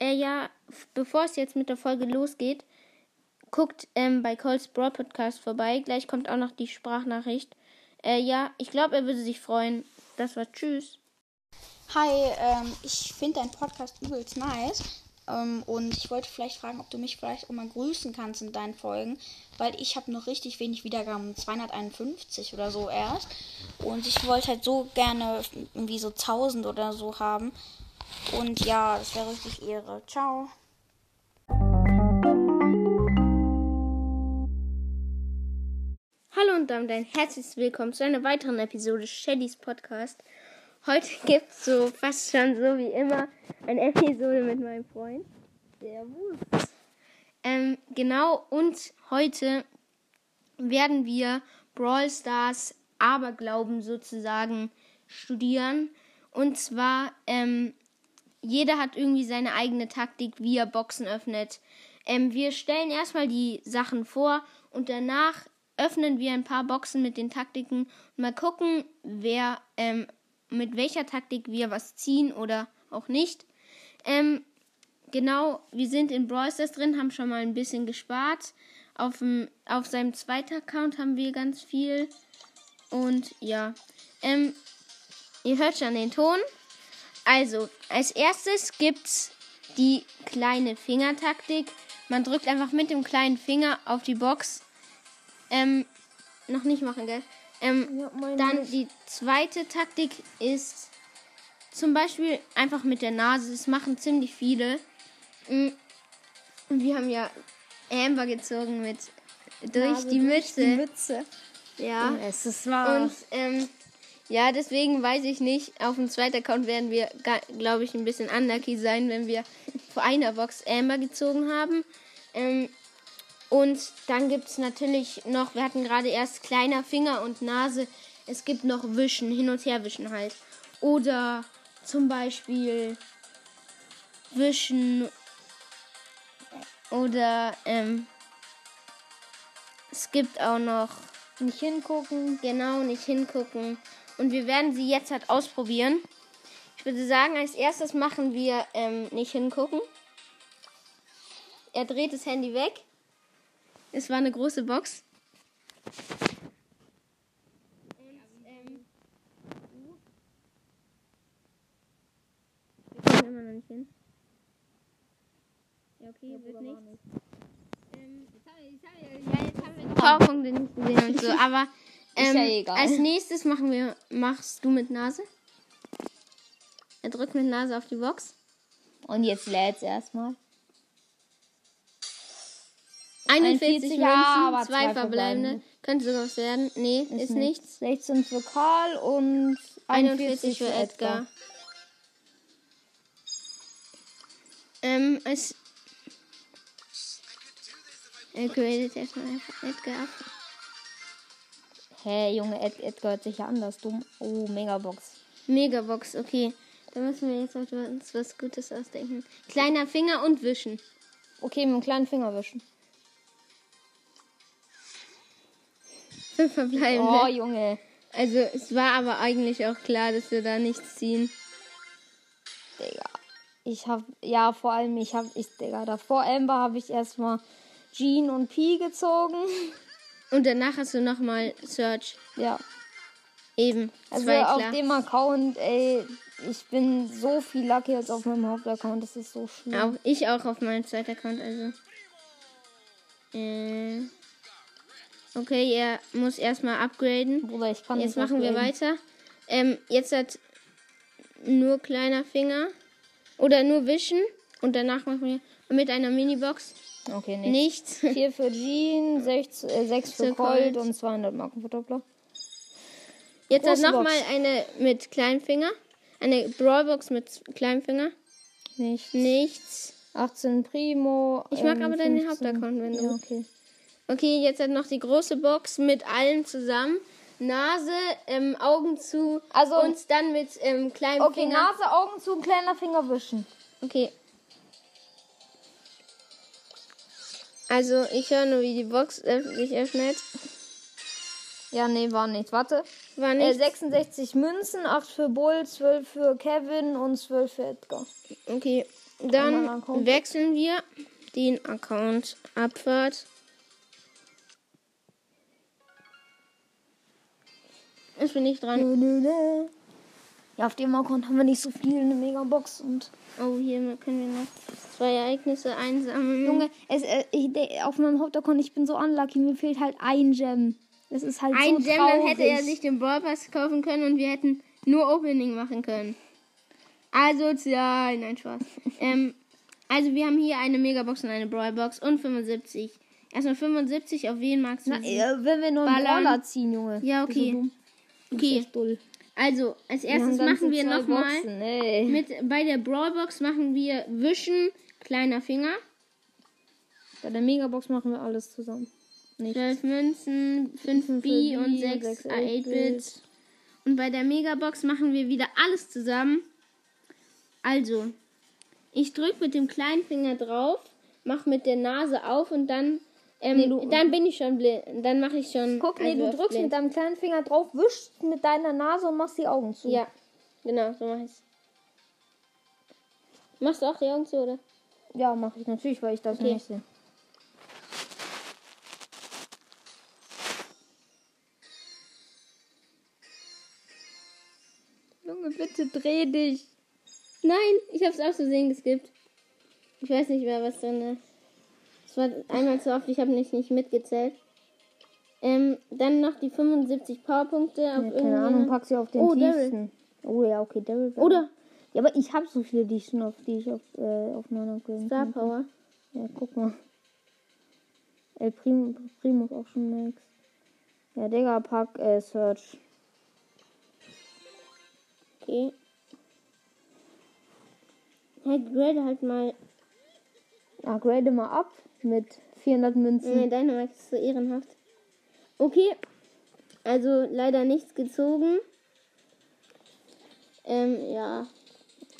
äh, ja, bevor es jetzt mit der Folge losgeht, guckt ähm, bei Cole's Broad Podcast vorbei. Gleich kommt auch noch die Sprachnachricht. Äh, ja, ich glaube, er würde sich freuen. Das war Tschüss. Hi, ähm, ich finde deinen Podcast übelst nice. Ähm, und ich wollte vielleicht fragen, ob du mich vielleicht auch mal grüßen kannst in deinen Folgen, weil ich habe noch richtig wenig Wiedergaben, 251 oder so erst. Und ich wollte halt so gerne irgendwie so 1000 oder so haben. Und ja, das wäre richtig Ehre. Ciao. Hallo und damit ein herzliches Willkommen zu einer weiteren Episode Shellys Podcast. Heute gibt es so fast schon so wie immer eine Episode mit meinem Freund. Servus. Ähm, genau, und heute werden wir Brawl Stars Aberglauben sozusagen studieren. Und zwar, ähm, jeder hat irgendwie seine eigene Taktik, wie er Boxen öffnet. Ähm, wir stellen erstmal die Sachen vor und danach öffnen wir ein paar Boxen mit den Taktiken und mal gucken, wer ähm, mit welcher Taktik wir was ziehen oder auch nicht. Ähm, genau, wir sind in Brawl Stars drin, haben schon mal ein bisschen gespart. Auf, dem, auf seinem zweiten Account haben wir ganz viel. Und ja, ähm, ihr hört schon den Ton. Also, als erstes gibt's die kleine Fingertaktik. Man drückt einfach mit dem kleinen Finger auf die Box. Ähm, noch nicht machen, gell? Ähm, dann die zweite Taktik ist zum Beispiel einfach mit der Nase. Das machen ziemlich viele. Mm, Und wir haben ja Amber gezogen mit durch die Mütze. Die Mütze. Ja. Es ist wahr. Und ähm, ja, deswegen weiß ich nicht. Auf dem zweiten Account werden wir, glaube ich, ein bisschen unlucky sein, wenn wir vor einer Box Amber gezogen haben. Ähm, und dann gibt es natürlich noch, wir hatten gerade erst kleiner Finger und Nase. Es gibt noch Wischen, hin und her wischen halt. Oder zum Beispiel Wischen. Oder ähm, es gibt auch noch Nicht hingucken. Genau, nicht hingucken. Und wir werden sie jetzt halt ausprobieren. Ich würde sagen, als erstes machen wir ähm, nicht hingucken. Er dreht das Handy weg. Es war eine große Box. Und, ähm, wir kommen immer noch nicht hin. Ja, okay, wird nichts. Ähm, ja, jetzt haben wir die Powerpunkte nicht gesehen und so, aber ähm, ja egal. als nächstes machen wir, machst du mit Nase. Er drückt mit Nase auf die Box. Und jetzt lädt's erstmal. 41 41, Münzen, ja, zwei verbleibende. Könnte sogar was werden. Nee, ist, nichts. 16 für Karl und 41 für Edgar. Ähm, es. Er gradet erstmal einfach Edgar ab. Hä, Junge, Ed Edgar hört sich ja anders dumm. Oh, Megabox. Megabox, okay. Da müssen wir jetzt uns was Gutes ausdenken. Kleiner Finger und wischen. Okay, mit dem kleinen Finger wischen. Fünf verbleibende. Oh, Junge. Also, es war aber eigentlich auch klar, dass wir da nichts ziehen. Digga. Ich hab, ja, vor allem, ich hab, ich, Digga, davor Amber habe ich erstmal Jean und Pi gezogen. Und danach hast du nochmal Search. Ja. Eben. Also zwei auf klar. dem Account, ey, ich bin so viel lucky als auf meinem Hauptaccount. Das ist so schlimm. Auch, ich auch auf meinem zweiten Account, also. Äh, okay, er muss erstmal upgraden. Bruder, ich kann Jetzt machen wir upgraden. weiter. Ähm, jetzt hat nur kleiner Finger. Oder nur wischen. Und danach machen wir mit einer Minibox Okay, nicht. nichts. 4 für Jean, 6, äh, 6 für Colt Colt. und 200 Marken für Doppler. Jetzt hat nochmal eine mit kleinem Finger. Eine Brawlbox mit kleinem Finger. Nicht. Nichts. 18 Primo. Ich mag ähm, aber deinen 15. Hauptaccount, wenn du- Ja, okay. Okay, jetzt hat noch die große Box mit allem zusammen. Nase, ähm, Augen zu Also- und dann mit ähm, kleinem Okay, Finger. Nase, Augen zu, kleiner Finger wischen. Okay. Also, ich höre nur, wie die Box sich öffnet. Ja, nee, war nicht. Warte. War Äh, nicht. 66 Münzen, 8 für Bull, 12 für Kevin und 12 für Edgar. Okay. Dann wechseln wir den Account Abfahrt. Ich bin nicht dran. Nö. Ja, auf dem Account haben wir nicht so viel, eine Megabox und. Oh, hier können wir noch zwei Ereignisse einsammeln. Junge, es, äh, ich, auf meinem Hauptaccount, ich bin so unlucky, mir fehlt halt ein Gem. Das ist halt ein so Gem, traurig. dann hätte er sich den Brawl Pass kaufen können und wir hätten nur Opening machen können. Asozial, nein, Spaß. ähm, also wir haben hier eine Megabox und eine Brawlbox und 75. Erstmal 75, auf wen magst du Na, äh, wenn wir nur einen. Brawler ziehen, Junge. Ja, okay. Okay. Also als Wir erstes ganze machen wir nochmal mit bei der Brawlbox machen wir Wischen, kleiner Finger, Bei der Megabox machen wir alles zusammen. Nicht. 12 Münzen, 5 B und 6 sechs 8-Bit. Und bei der Megabox machen wir wieder alles zusammen. Also, ich drücke mit dem kleinen Finger drauf, mache mit der Nase auf und dann, ähm, Nee, dann bin ich schon blind. Dann mache ich schon. Guck, nee, also du auf drückst blind. mit deinem kleinen Finger drauf, wischst mit deiner Nase und machst die Augen zu. Ja, genau, so mache ich's. Machst du auch die Augen zu, oder? Ja, mache ich natürlich, weil ich das Okay. nicht sehe. Junge, bitte dreh dich. Nein, ich habe es aus Versehen geskippt. Ich weiß nicht mehr, was drin ist. Es war einmal zu oft, ich habe nicht, nicht mitgezählt. Ähm, dann noch die 75 Powerpunkte auf Ja, keine. Ahnung, pack sie auf den Oh, Daryl. tiefsten. Oh ja, okay, Daryl. Oder Ja, aber ich habe so viele, die ich schon auf, die ich auf, äh, auf meiner upgraden Star kann. Power. Ja, guck mal. El Primo, Primo ist auch schon max. Ja, Digga, pack äh, Search. Okay. Hey, grade halt mal. Ja, grade mal ab mit 400 Münzen. Nee, deine Max ist so ehrenhaft. Okay. Also leider nichts gezogen. Ähm, ja.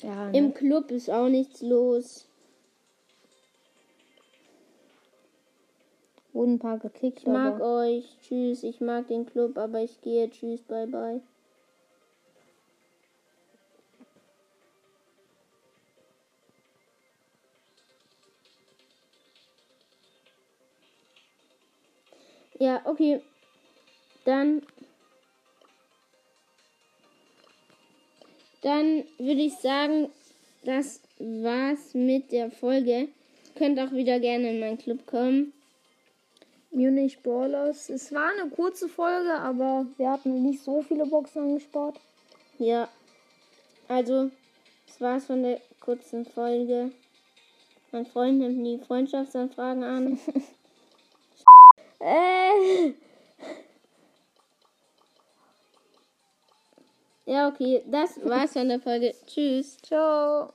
Ja, Im ne? Club ist auch nichts los. wurden ein paar gekickt, Ich mag euch. Tschüss. Ich mag den Club, aber ich gehe. Tschüss. Bye bye. Ja, okay. Dann. Dann würde ich sagen, das war's mit der Folge. Könnt auch wieder gerne in meinen Club kommen. Munich Brawlers. Es war eine kurze Folge, aber wir hatten nicht so viele Boxen angespart. Ja. Also, das war's von der kurzen Folge. Mein Freund nimmt die Freundschaftsanfragen an. Äh. Ja, okay. Das war's von der Folge. Tschüss. Ciao.